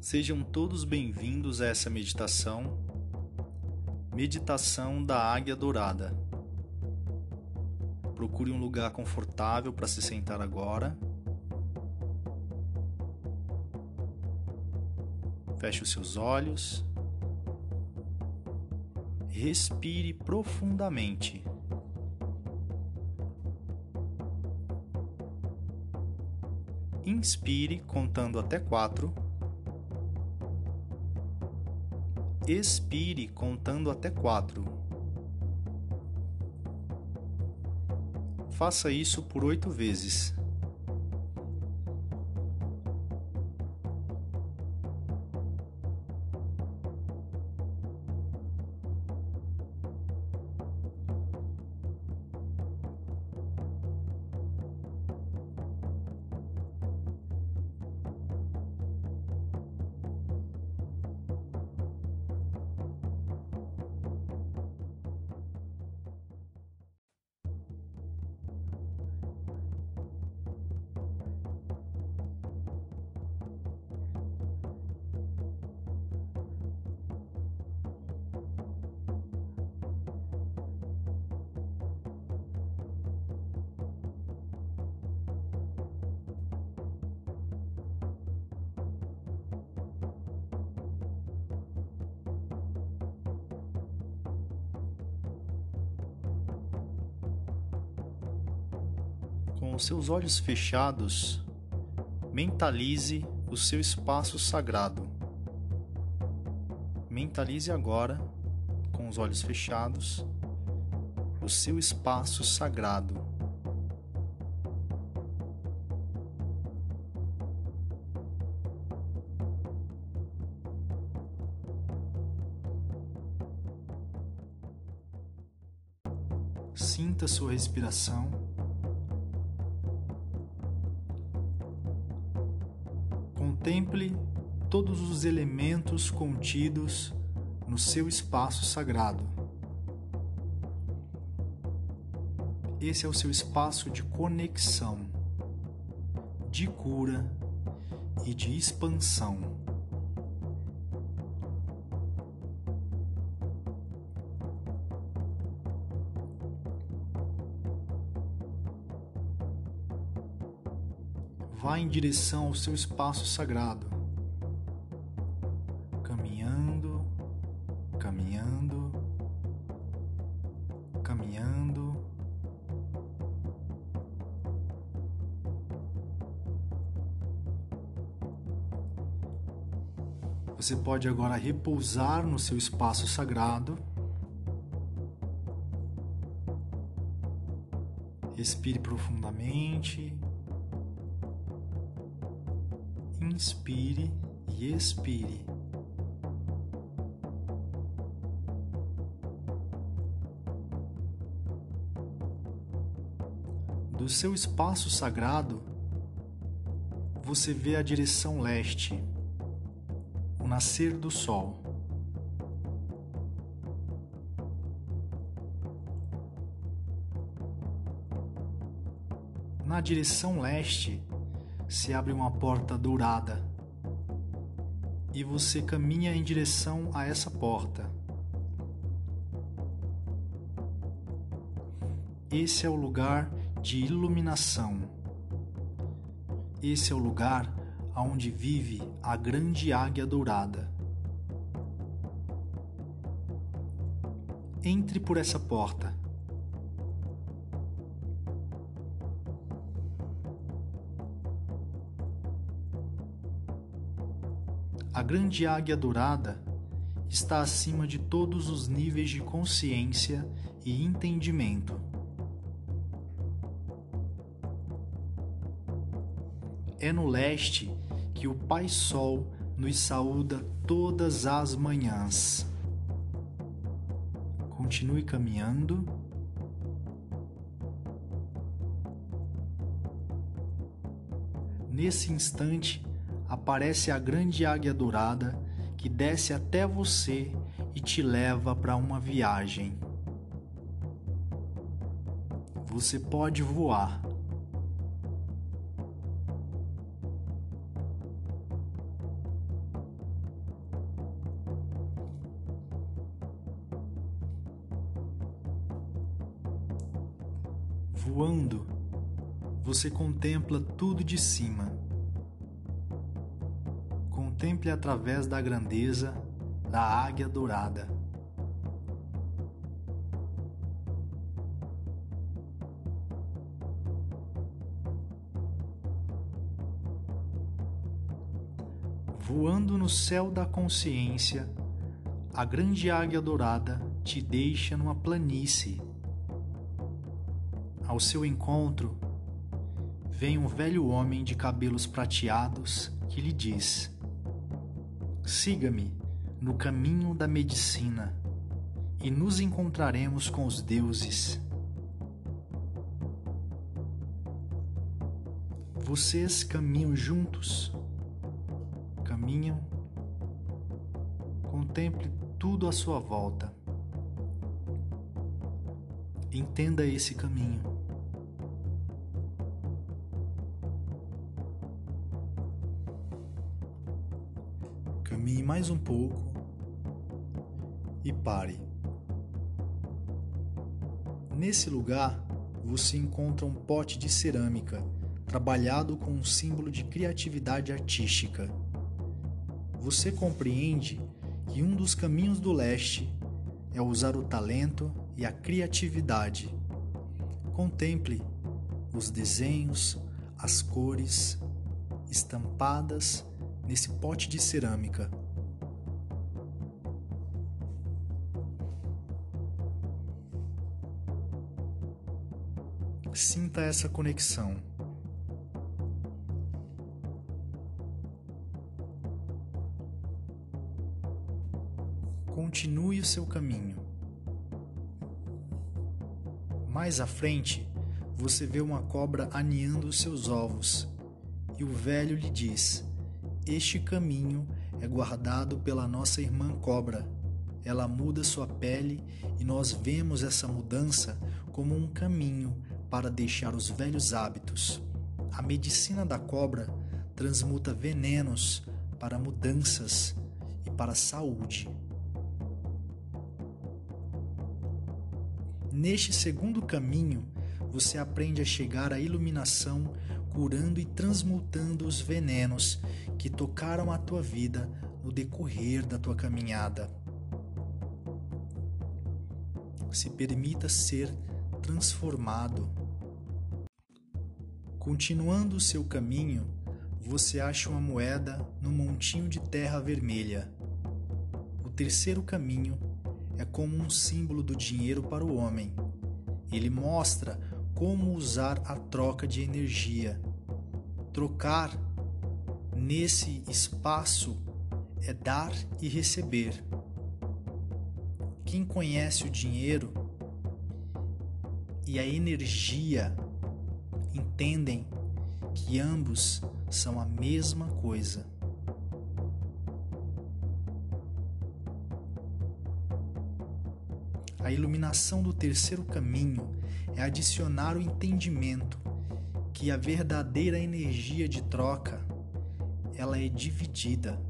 Sejam todos bem-vindos a essa meditação, Meditação da Águia Dourada. Procure um lugar confortável para se sentar agora. Feche os seus olhos. Respire profundamente. Inspire contando até quatro. Expire contando até quatro. Faça isso por oito vezes. Com os seus olhos fechados, mentalize o seu espaço sagrado. Mentalize agora, com os olhos fechados, o seu espaço sagrado. Sinta sua respiração. Contemple todos os elementos contidos no seu espaço sagrado. Esse é o seu espaço de conexão, de cura e de expansão. Em direção ao seu espaço sagrado, caminhando, caminhando, caminhando. Você pode agora repousar no seu espaço sagrado. Respire profundamente. Inspire e expire. Do seu espaço sagrado, você vê a direção leste, o nascer do sol. Na direção leste, se abre uma porta dourada e você caminha em direção a essa porta. Esse é o lugar de iluminação. Esse é o lugar onde vive a grande águia dourada. Entre por essa porta. Grande águia dourada está acima de todos os níveis de consciência e entendimento. É no leste que o Pai Sol nos saúda todas as manhãs. Continue caminhando. Nesse instante, aparece a grande águia dourada que desce até você e te leva para uma viagem. Você pode voar. Voando, você contempla tudo de cima. Contemple através da grandeza da águia dourada. Voando no céu da consciência, a grande águia dourada te deixa numa planície. Ao seu encontro, vem um velho homem de cabelos prateados que lhe diz: Siga-me no caminho da medicina e nos encontraremos com os deuses. Vocês caminham juntos caminham, contemple tudo à sua volta. Entenda esse caminho. Caminhe mais um pouco e pare. Nesse lugar, você encontra um pote de cerâmica trabalhado com um símbolo de criatividade artística você compreende que um dos caminhos do leste é usar o talento e a criatividade. Contemple os desenhos, as cores estampadas nesse pote de cerâmica. Sinta essa conexão. continue o seu caminho. Mais à frente, você vê uma cobra aninhando os seus ovos, e o velho lhe diz: Este caminho é guardado pela nossa irmã cobra. Ela muda sua pele e nós vemos essa mudança como um caminho para deixar os velhos hábitos. A medicina da cobra transmuta venenos para mudanças e para saúde. Neste segundo caminho, você aprende a chegar à iluminação, curando e transmutando os venenos que tocaram a tua vida no decorrer da tua caminhada. Se permita ser transformado. Continuando o seu caminho, você acha uma moeda no montinho de terra vermelha. O terceiro caminho é como um símbolo do dinheiro para o homem. Ele mostra como usar a troca de energia. Trocar nesse espaço é dar e receber. Quem conhece o dinheiro e a energia entendem que ambos são a mesma coisa. A iluminação do terceiro caminho é adicionar o entendimento que a verdadeira energia de troca ela é dividida.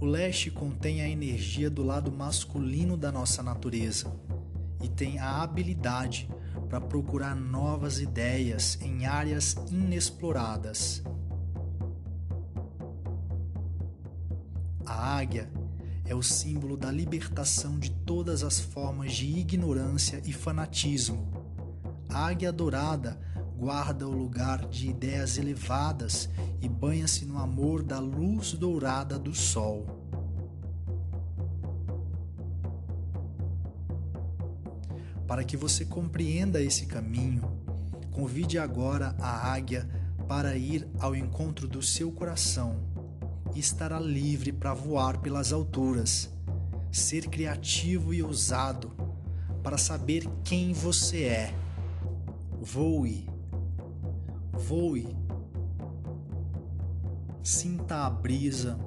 O leste contém a energia do lado masculino da nossa natureza e tem a habilidade para procurar novas ideias em áreas inexploradas. A águia é o símbolo da libertação de todas as formas de ignorância e fanatismo. A águia dourada guarda o lugar de ideias elevadas e banha-se no amor da luz dourada do sol. Para que você compreenda esse caminho, convide agora a águia para ir ao encontro do seu coração estará livre para voar pelas alturas, ser criativo e ousado para saber quem você é. Voe, voe, sinta a brisa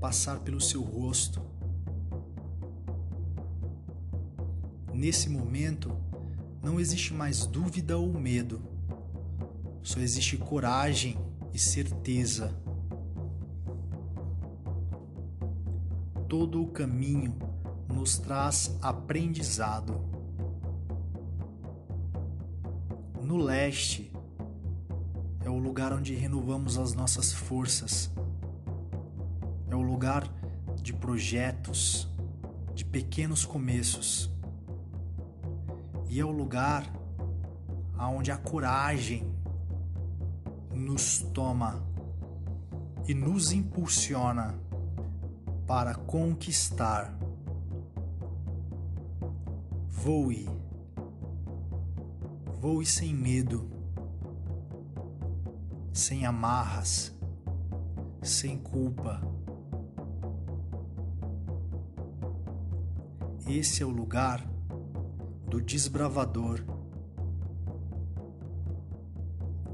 passar pelo seu rosto. Nesse momento, não existe mais dúvida ou medo, só existe coragem e certeza. Todo o caminho nos traz aprendizado. No leste é o lugar onde renovamos as nossas forças, é o lugar de projetos, de pequenos começos, e é o lugar aonde a coragem nos toma e nos impulsiona para conquistar. Voe, voe sem medo, sem amarras, sem culpa. Esse é o lugar do desbravador.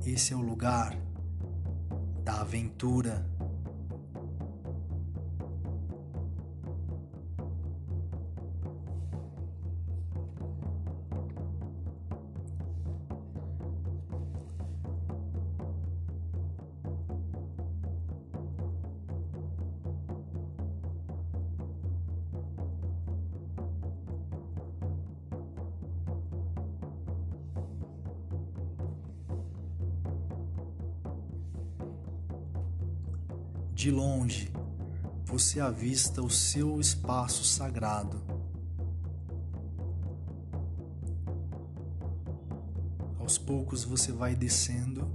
Esse é o lugar da aventura. De longe, você avista o seu espaço sagrado. Aos poucos você vai descendo.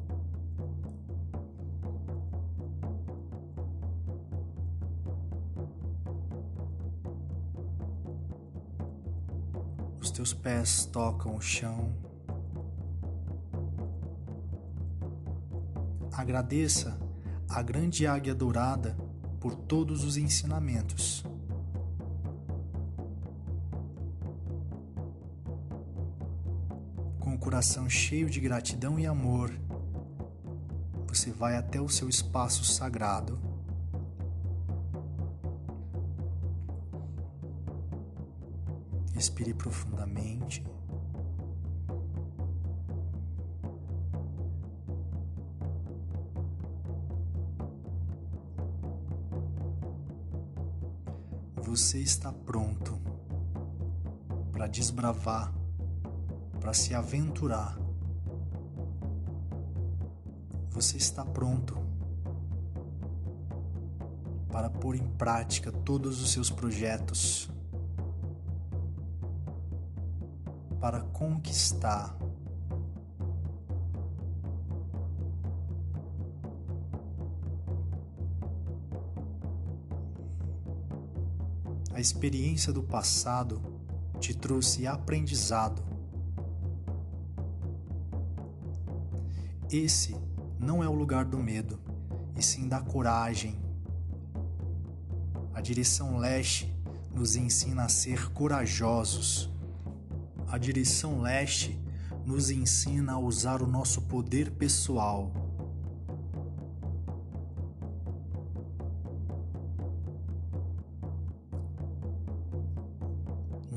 Os teus pés tocam o chão. Agradeça a grande águia dourada por todos os ensinamentos. Com o coração cheio de gratidão e amor, você vai até o seu espaço sagrado. Respire profundamente. Você está pronto para desbravar, para se aventurar. Você está pronto para pôr em prática todos os seus projetos, para conquistar A experiência do passado te trouxe aprendizado. Esse não é o lugar do medo, e sim da coragem. A direção leste nos ensina a ser corajosos. A direção leste nos ensina a usar o nosso poder pessoal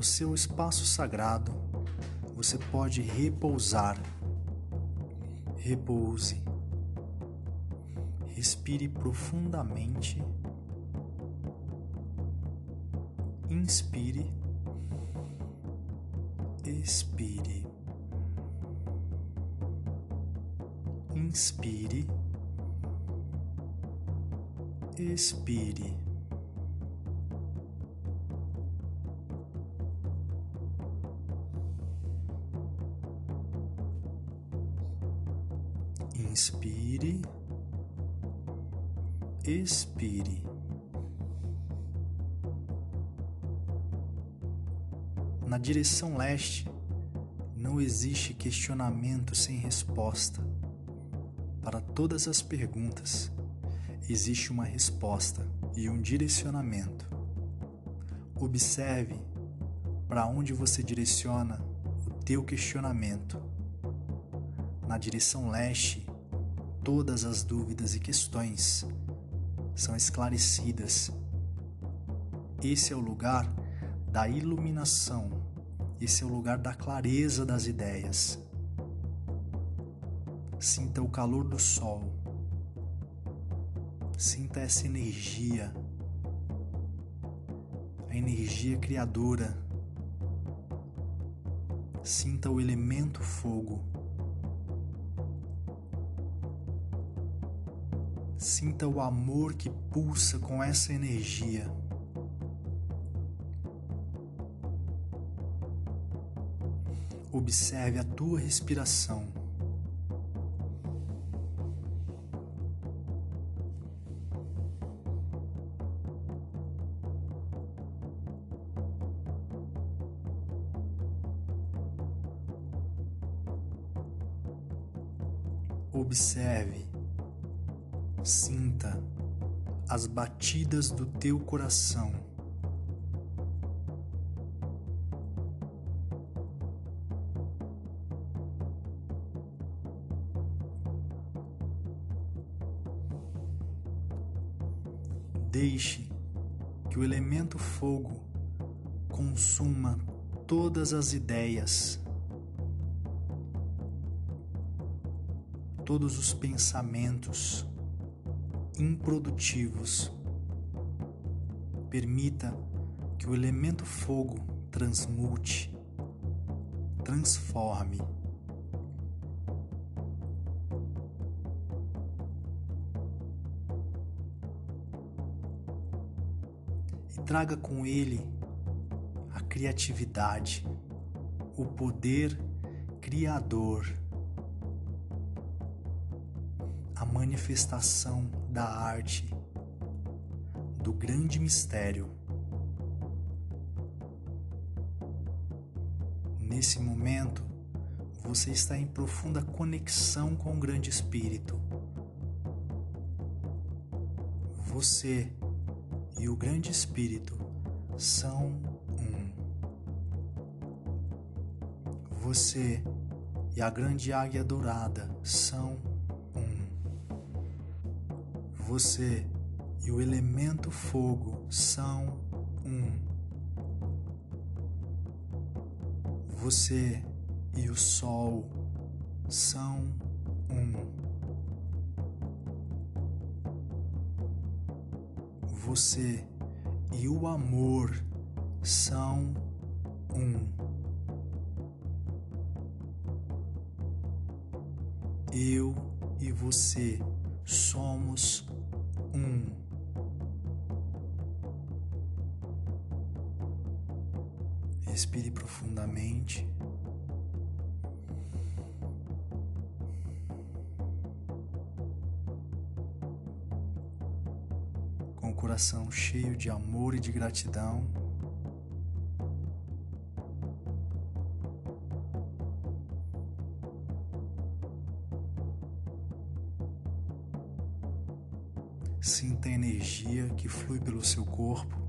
seu espaço sagrado, você pode repousar. Repouse. Respire profundamente. Inspire. Expire. Inspire. Expire. Expire. Na direção leste, não existe questionamento sem resposta. Para todas as perguntas, existe uma resposta e um direcionamento. Observe para onde você direciona o teu questionamento. Na direção leste, todas as dúvidas e questões são esclarecidas. Esse é o lugar da iluminação, esse é o lugar da clareza das ideias. Sinta o calor do sol, sinta essa energia, a energia criadora. Sinta o elemento fogo. Sinta o amor que pulsa com essa energia. Observe a tua respiração. Batidas do teu coração. Deixe que o elemento fogo consuma todas as ideias, todos os pensamentos improdutivos. Permita que o elemento fogo transmute, transforme. E traga com ele a criatividade, o poder criador a manifestação da arte, do grande mistério. Nesse momento, você está em profunda conexão com o Grande Espírito. Você e o Grande Espírito são um. Você e a Grande Águia Dourada são você e o elemento fogo são um. Você e o sol são um. Você e o amor são um. Eu e você somos um. Respire profundamente. Com o coração cheio de amor e de gratidão. Sinta a energia que flui pelo seu corpo.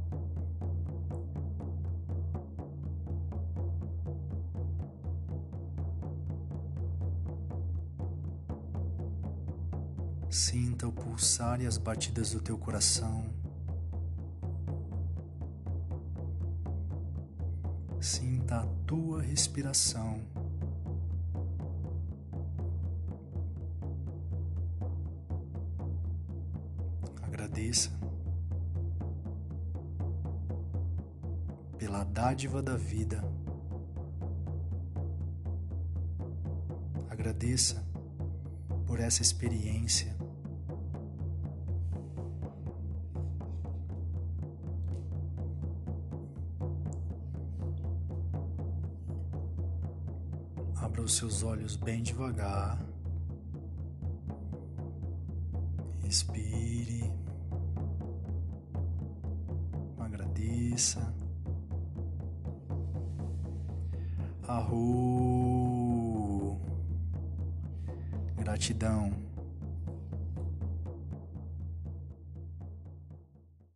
Sinta o pulsar e as batidas do teu coração. Sinta a tua respiração. agradeça pela dádiva da vida. Agradeça por essa experiência. Os seus olhos bem devagar. Respire. cabeça. Arro. Gratidão.